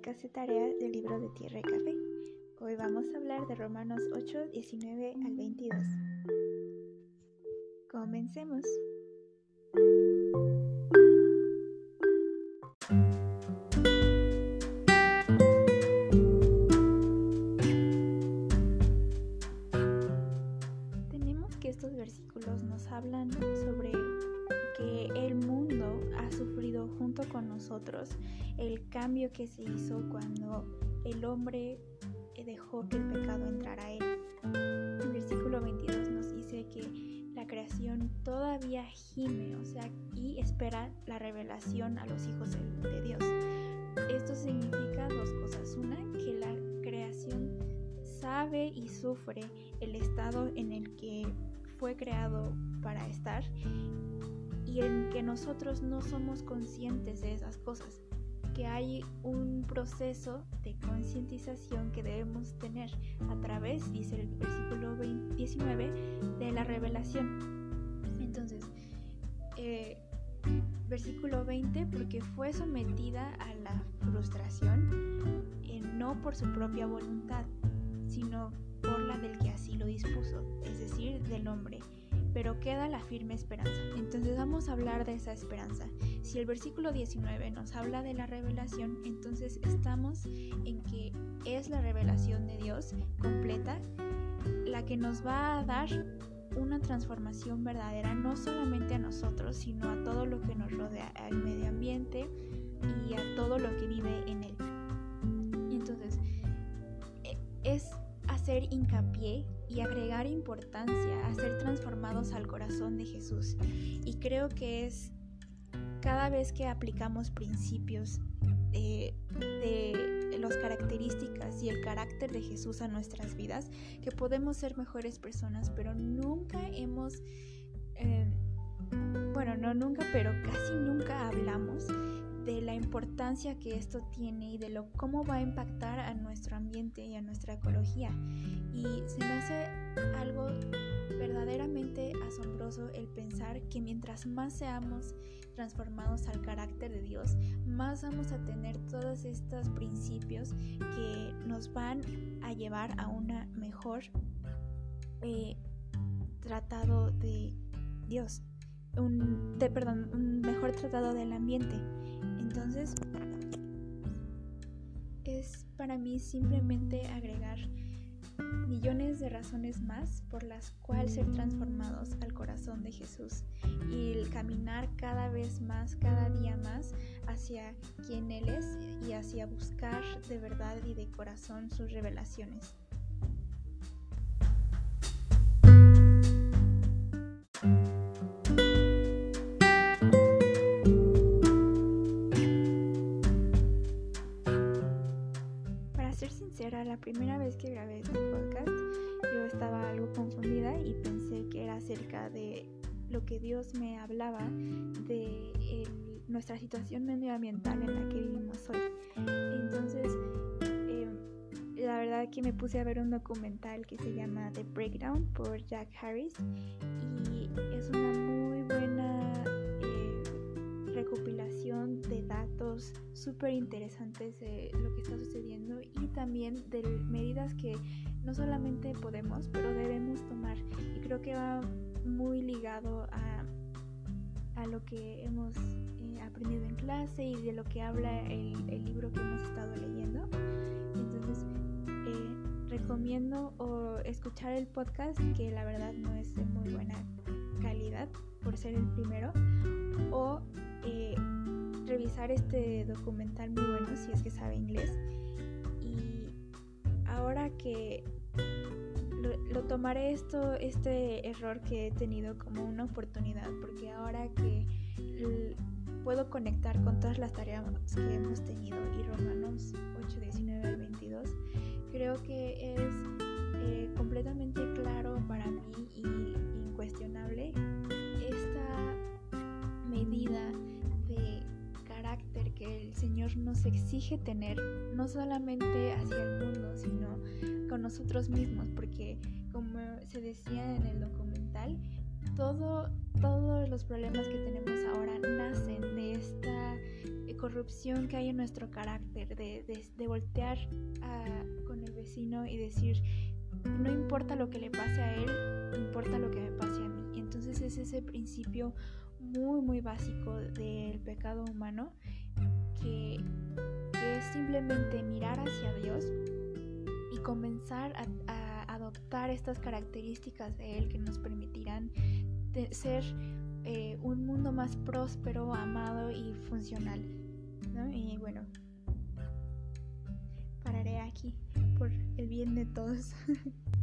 podcast de tarea del libro de Tierra y Café. Hoy vamos a hablar de Romanos 8, 19 al 22. Comencemos. Con nosotros el cambio que se hizo cuando el hombre dejó que el pecado entrara a él. El versículo 22 nos dice que la creación todavía gime, o sea, y espera la revelación a los hijos de Dios. Esto significa dos cosas. Una, que la creación sabe y sufre el estado en el que fue creado para estar y en que nosotros no somos conscientes de esas cosas, que hay un proceso de concientización que debemos tener a través, dice el versículo 19, de la revelación. Entonces, eh, versículo 20, porque fue sometida a la frustración, eh, no por su propia voluntad, sino por la del que así lo dispuso, es decir, del hombre pero queda la firme esperanza. Entonces vamos a hablar de esa esperanza. Si el versículo 19 nos habla de la revelación, entonces estamos en que es la revelación de Dios completa la que nos va a dar una transformación verdadera, no solamente a nosotros, sino a todo lo que nos rodea, al medio ambiente y a todo lo que vive en él. Hacer hincapié y agregar importancia a ser transformados al corazón de Jesús. Y creo que es cada vez que aplicamos principios eh, de las características y el carácter de Jesús a nuestras vidas, que podemos ser mejores personas, pero nunca hemos, eh, bueno, no nunca, pero casi nunca hablamos de la importancia que esto tiene y de lo cómo va a impactar a nuestro ambiente y a nuestra ecología. Y se me hace algo verdaderamente asombroso el pensar que mientras más seamos transformados al carácter de Dios, más vamos a tener todos estos principios que nos van a llevar a una mejor eh, tratado de Dios, un, de, perdón, un mejor tratado del ambiente. Entonces, es para mí simplemente agregar millones de razones más por las cuales ser transformados al corazón de Jesús y el caminar cada vez más, cada día más hacia quien Él es y hacia buscar de verdad y de corazón sus revelaciones. Primera vez que grabé este podcast, yo estaba algo confundida y pensé que era acerca de lo que Dios me hablaba de nuestra situación medioambiental en la que vivimos hoy. Entonces, em, la verdad que me puse a ver un documental que se llama The Breakdown por Jack Harris y es una recopilación de datos súper interesantes de lo que está sucediendo y también de medidas que no solamente podemos, pero debemos tomar. Y creo que va muy ligado a, a lo que hemos eh, aprendido en clase y de lo que habla el, el libro que hemos estado leyendo. Entonces, eh, recomiendo o escuchar el podcast, que la verdad no es de muy buena calidad por ser el primero, o eh, revisar este documental muy bueno si es que sabe inglés. Y ahora que lo, tomaré esto, este error que he tenido como una oportunidad, porque ahora que puedo conectar con todas las tareas que hemos tenido y Romanos 8, 19 el Señor nos exige tener, no solamente hacia el mundo, sino con nosotros mismos, porque como se decía en el documental, todo, todos los problemas que tenemos ahora nacen de esta corrupción que hay en nuestro carácter, de, de, voltear con el vecino y decir, no importa lo que le pase a él, importa lo que me pase a mí. Entonces es ese principio muy, muy básico del pecado humano que, es simplemente mirar hacia Dios y comenzar a, adoptar estas características de Él que nos permitirán ser eh, un mundo más próspero, amado y funcional. Y bueno, pararé aquí por el bien de todos.